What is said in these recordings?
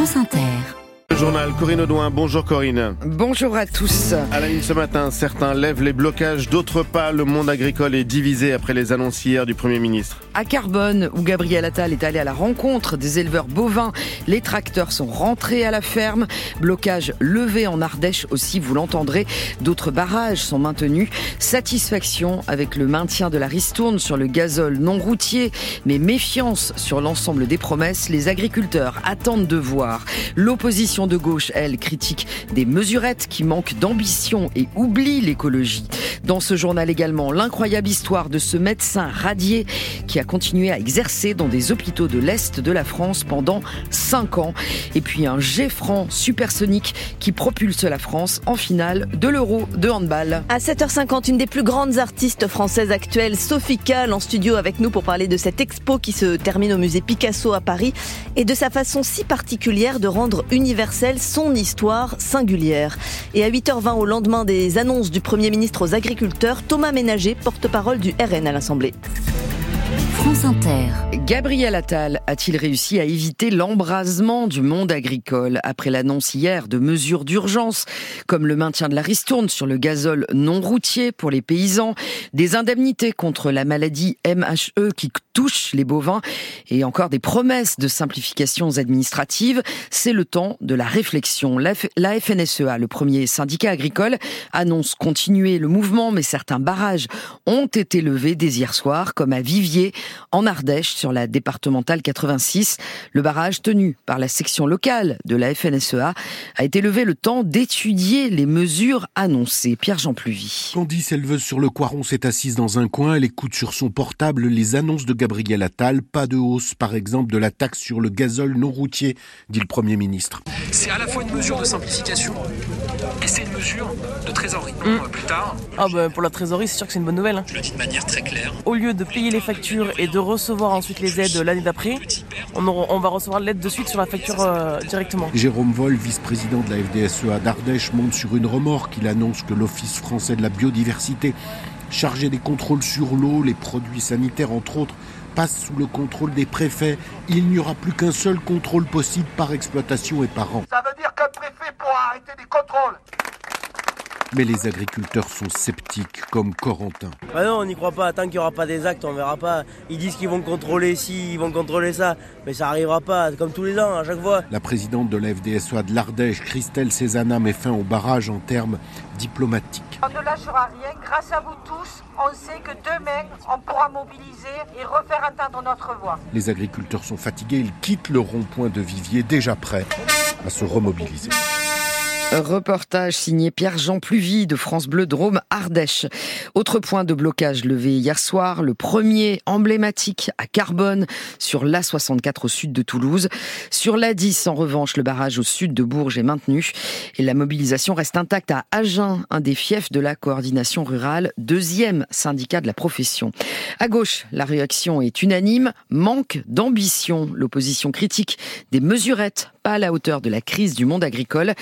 France Inter. Journal Corinne Audouin. Bonjour Corinne. Bonjour à tous. À la une ce matin, certains lèvent les blocages, d'autres pas. Le monde agricole est divisé après les annonces hier du Premier ministre. À Carbone, où Gabriel Attal est allé à la rencontre des éleveurs bovins, les tracteurs sont rentrés à la ferme. Blocage levé en Ardèche aussi, vous l'entendrez. D'autres barrages sont maintenus. Satisfaction avec le maintien de la ristourne sur le gazole non routier, mais méfiance sur l'ensemble des promesses. Les agriculteurs attendent de voir. L'opposition de gauche, elle, critique des mesurettes qui manquent d'ambition et oublient l'écologie. Dans ce journal également, l'incroyable histoire de ce médecin radié qui a continué à exercer dans des hôpitaux de l'Est de la France pendant 5 ans. Et puis un G-Franc supersonique qui propulse la France en finale de l'Euro de handball. À 7h50, une des plus grandes artistes françaises actuelles, Sophie Kahl, en studio avec nous pour parler de cette expo qui se termine au musée Picasso à Paris et de sa façon si particulière de rendre universelle son histoire singulière. Et à 8h20 au lendemain des annonces du Premier ministre aux agriculteurs, Thomas Ménager, porte-parole du RN à l'Assemblée. Gabriel Attal a-t-il réussi à éviter l'embrasement du monde agricole après l'annonce hier de mesures d'urgence comme le maintien de la ristourne sur le gazole non routier pour les paysans, des indemnités contre la maladie MHE qui touche les bovins et encore des promesses de simplifications administratives? C'est le temps de la réflexion. La FNSEA, le premier syndicat agricole, annonce continuer le mouvement mais certains barrages ont été levés dès hier soir comme à Vivier en Ardèche, sur la départementale 86. Le barrage tenu par la section locale de la FNSEA a été levé le temps d'étudier les mesures annoncées. Pierre-Jean Pluvy. Candice éleveuse sur le Coiron s'est assise dans un coin. Elle écoute sur son portable les annonces de Gabriel Attal. Pas de hausse, par exemple, de la taxe sur le gazole non routier, dit le Premier ministre. C'est à la fois une mesure de simplification et c'est une mesure de trésorerie. Mmh. Plus tard. Ah bah, pour la trésorerie, c'est sûr que c'est une bonne nouvelle. Hein. Je le dis de manière très claire. Au lieu de payer les factures et de recevoir ensuite les aides l'année d'après, on, on, va recevoir l'aide de suite sur la facture euh, directement. Jérôme Vol, vice-président de la FDSEA d'Ardèche, monte sur une remorque. Il annonce que l'Office français de la biodiversité, chargé des contrôles sur l'eau, les produits sanitaires entre autres, passe sous le contrôle des préfets. Il n'y aura plus qu'un seul contrôle possible par exploitation et par an. Ça veut dire qu'un préfet pourra arrêter des contrôles mais les agriculteurs sont sceptiques, comme Corentin. Bah non, on n'y croit pas. Tant qu'il n'y aura pas des actes, on verra pas. Ils disent qu'ils vont contrôler ci, ils vont contrôler ça. Mais ça n'arrivera pas, comme tous les ans, à chaque fois. La présidente de la FDSOA de l'Ardèche, Christelle Cézanne, met fin au barrage en termes diplomatiques. On ne lâchera rien. Grâce à vous tous, on sait que demain, on pourra mobiliser et refaire entendre notre voix. Les agriculteurs sont fatigués. Ils quittent le rond-point de Vivier, déjà prêts à se remobiliser. Reportage signé Pierre-Jean Pluvy de France Bleu Drôme Ardèche. Autre point de blocage levé hier soir, le premier emblématique à Carbone sur l'A64 au sud de Toulouse. Sur l'A10, en revanche, le barrage au sud de Bourges est maintenu et la mobilisation reste intacte à Agen, un des fiefs de la coordination rurale, deuxième syndicat de la profession. À gauche, la réaction est unanime, manque d'ambition. L'opposition critique des mesurettes pas à la hauteur de la crise du monde agricole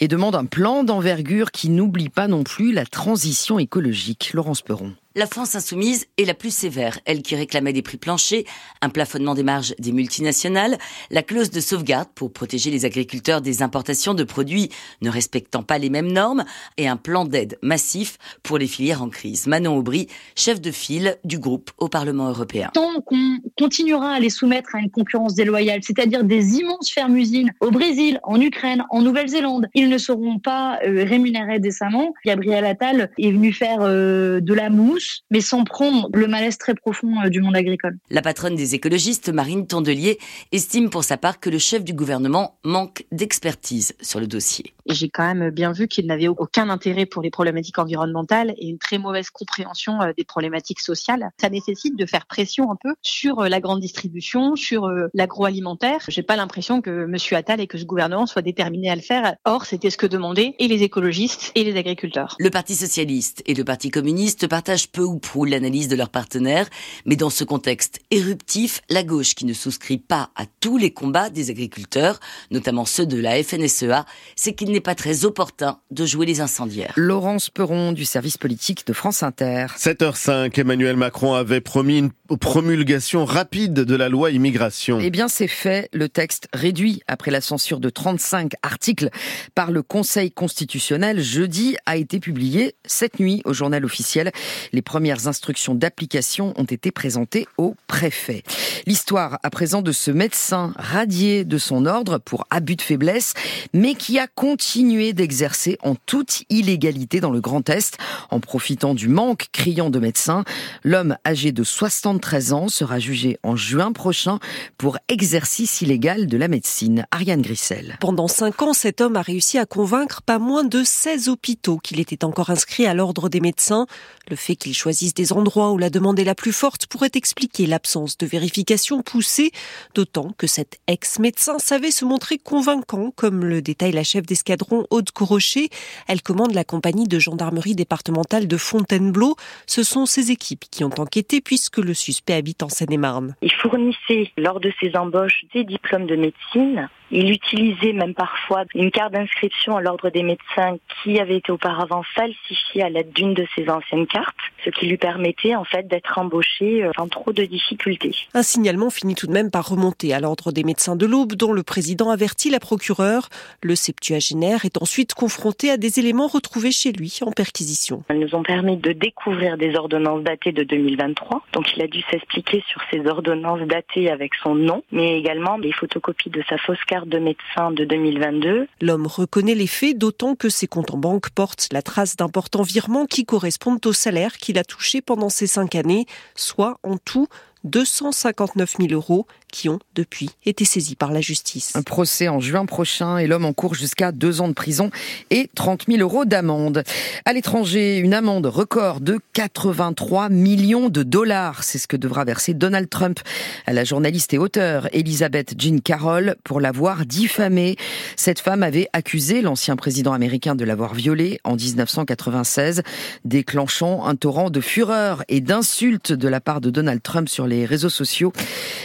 et demande un plan d'envergure qui n'oublie pas non plus la transition écologique. Laurence Peron. La France insoumise est la plus sévère, elle qui réclamait des prix planchers, un plafonnement des marges des multinationales, la clause de sauvegarde pour protéger les agriculteurs des importations de produits ne respectant pas les mêmes normes et un plan d'aide massif pour les filières en crise. Manon Aubry, chef de file du groupe au Parlement européen. Tant qu'on continuera à les soumettre à une concurrence déloyale, c'est-à-dire des immenses fermes-usines au Brésil, en Ukraine, en Nouvelle-Zélande, ils ne seront pas euh, rémunérés décemment. Gabriel Attal est venu faire euh, de la mousse mais sans prendre le malaise très profond euh, du monde agricole. La patronne des écologistes, Marine Tondelier, estime pour sa part que le chef du gouvernement manque d'expertise sur le dossier. J'ai quand même bien vu qu'il n'avait aucun intérêt pour les problématiques environnementales et une très mauvaise compréhension euh, des problématiques sociales. Ça nécessite de faire pression un peu sur euh, la grande distribution, sur l'agroalimentaire. J'ai pas l'impression que Monsieur Attal et que ce gouvernement soient déterminés à le faire. Or, c'était ce que demandaient et les écologistes et les agriculteurs. Le Parti socialiste et le Parti communiste partagent peu ou prou l'analyse de leurs partenaires, mais dans ce contexte éruptif, la gauche qui ne souscrit pas à tous les combats des agriculteurs, notamment ceux de la FNSEA, c'est qu'il n'est pas très opportun de jouer les incendiaires. Laurence Peron du service politique de France Inter. 7h05, Emmanuel Macron avait promis une promulgation rapide de la loi immigration. Eh bien, c'est fait. Le texte réduit après la censure de 35 articles par le Conseil constitutionnel jeudi a été publié cette nuit au journal officiel. Les premières instructions d'application ont été présentées au préfet. L'histoire à présent de ce médecin radié de son ordre pour abus de faiblesse, mais qui a continué d'exercer en toute illégalité dans le Grand Est en profitant du manque criant de médecins. L'homme âgé de 73 ans sera jugé en juin prochain pour exercice illégal de la médecine. Ariane Grissel. Pendant cinq ans, cet homme a réussi à convaincre pas moins de 16 hôpitaux qu'il était encore inscrit à l'ordre des médecins. Le fait qu'il choisisse des endroits où la demande est la plus forte pourrait expliquer l'absence de vérification poussée, d'autant que cet ex-médecin savait se montrer convaincant, comme le détaille la chef d'escadron Aude Corrochet. Elle commande la compagnie de gendarmerie départementale de Fontainebleau. Ce sont ses équipes qui ont enquêté puisque le suspect habite en Seine-et-Marne. Il fournissait lors de ses embauches des diplômes de médecine. Il utilisait même parfois une carte d'inscription à l'ordre des médecins qui avait été auparavant falsifiée à l'aide d'une de ses anciennes cartes, ce qui lui permettait en fait d'être embauché euh, sans trop de difficultés. Un signalement finit tout de même par remonter à l'ordre des médecins de l'Aube dont le président avertit la procureure. Le septuagénaire est ensuite confronté à des éléments retrouvés chez lui en perquisition. Elles nous ont permis de découvrir des ordonnances datées de 2023. Donc il a dû s'expliquer sur ces ordonnances datées avec son nom, mais également des photocopies de sa fausse carte de médecin de 2022. L'homme reconnaît les faits, d'autant que ses comptes en banque portent la trace d'importants virements qui correspondent au salaire qu'il a touché pendant ces cinq années, soit en tout 259 000 euros qui ont depuis été saisis par la justice. Un procès en juin prochain et l'homme en cours jusqu'à deux ans de prison et 30 000 euros d'amende. À l'étranger, une amende record de 83 millions de dollars. C'est ce que devra verser Donald Trump à la journaliste et auteure Elizabeth Jean Carroll pour l'avoir diffamée. Cette femme avait accusé l'ancien président américain de l'avoir violée en 1996, déclenchant un torrent de fureur et d'insultes de la part de Donald Trump sur les réseaux sociaux.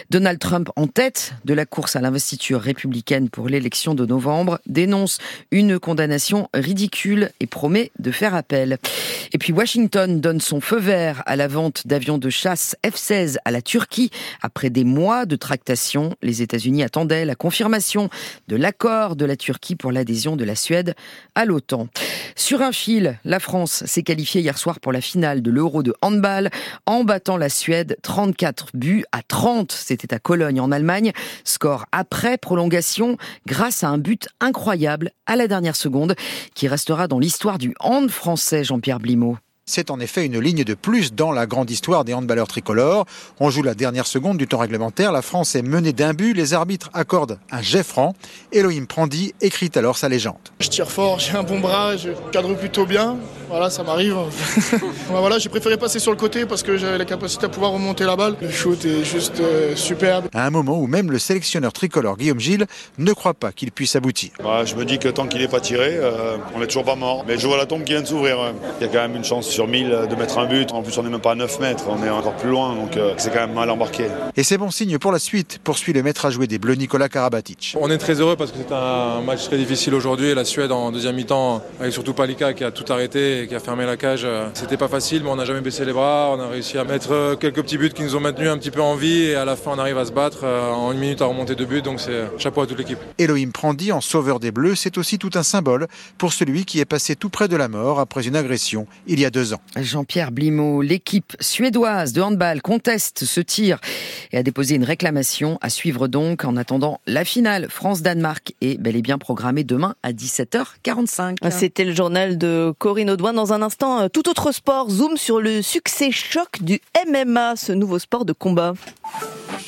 Donald Trump en tête de la course à l'investiture républicaine pour l'élection de novembre, dénonce une condamnation ridicule et promet de faire appel. Et puis Washington donne son feu vert à la vente d'avions de chasse F-16 à la Turquie. Après des mois de tractation, les États-Unis attendaient la confirmation de l'accord de la Turquie pour l'adhésion de la Suède à l'OTAN. Sur un fil, la France s'est qualifiée hier soir pour la finale de l'Euro de handball en battant la Suède 34 buts à 30. C'était à Cologne en Allemagne. Score après prolongation grâce à un but incroyable à la dernière seconde qui restera dans l'histoire du hand français Jean-Pierre Blimaud. C'est en effet une ligne de plus dans la grande histoire des handballeurs tricolores. On joue la dernière seconde du temps réglementaire. La France est menée d'un but. Les arbitres accordent un jet franc. Elohim Prandi écrit alors sa légende. Je tire fort, j'ai un bon bras, je cadre plutôt bien. Voilà, ça m'arrive. voilà, j'ai préféré passer sur le côté parce que j'avais la capacité à pouvoir remonter la balle. Le shoot est juste euh, superbe. À un moment où même le sélectionneur tricolore Guillaume Gilles ne croit pas qu'il puisse aboutir. Bah, je me dis que tant qu'il n'est pas tiré, euh, on n'est toujours pas mort. Mais je vois la tombe qui vient de s'ouvrir. Il y a quand même une chance sur 1000 de mettre un but. En plus, on n'est même pas à 9 mètres, on est encore plus loin, donc euh, c'est quand même mal embarqué. Et c'est bon signe pour la suite, poursuit le maître à jouer des Bleus Nicolas Karabatic. On est très heureux parce que c'est un match très difficile aujourd'hui. La Suède en deuxième mi-temps, avec surtout Palika qui a tout arrêté et qui a fermé la cage. C'était pas facile, mais on n'a jamais baissé les bras. On a réussi à mettre euh, quelques petits buts qui nous ont maintenus un petit peu en vie et à la fin on arrive à se battre euh, en une minute à remonter deux buts. Donc c'est chapeau à toute l'équipe. Elohim Prandi en sauveur des Bleus, c'est aussi tout un symbole pour celui qui est passé tout près de la mort après une agression il y a deux ans. Jean-Pierre Blimaud, l'équipe suédoise de handball conteste ce tir et a déposé une réclamation à suivre donc en attendant la finale France-Danemark est bel et bien programmée demain à 17h45. C'était le journal de Corinne Audouin. Dans un instant, tout autre sport, zoom sur le succès choc du MMA, ce nouveau sport de combat.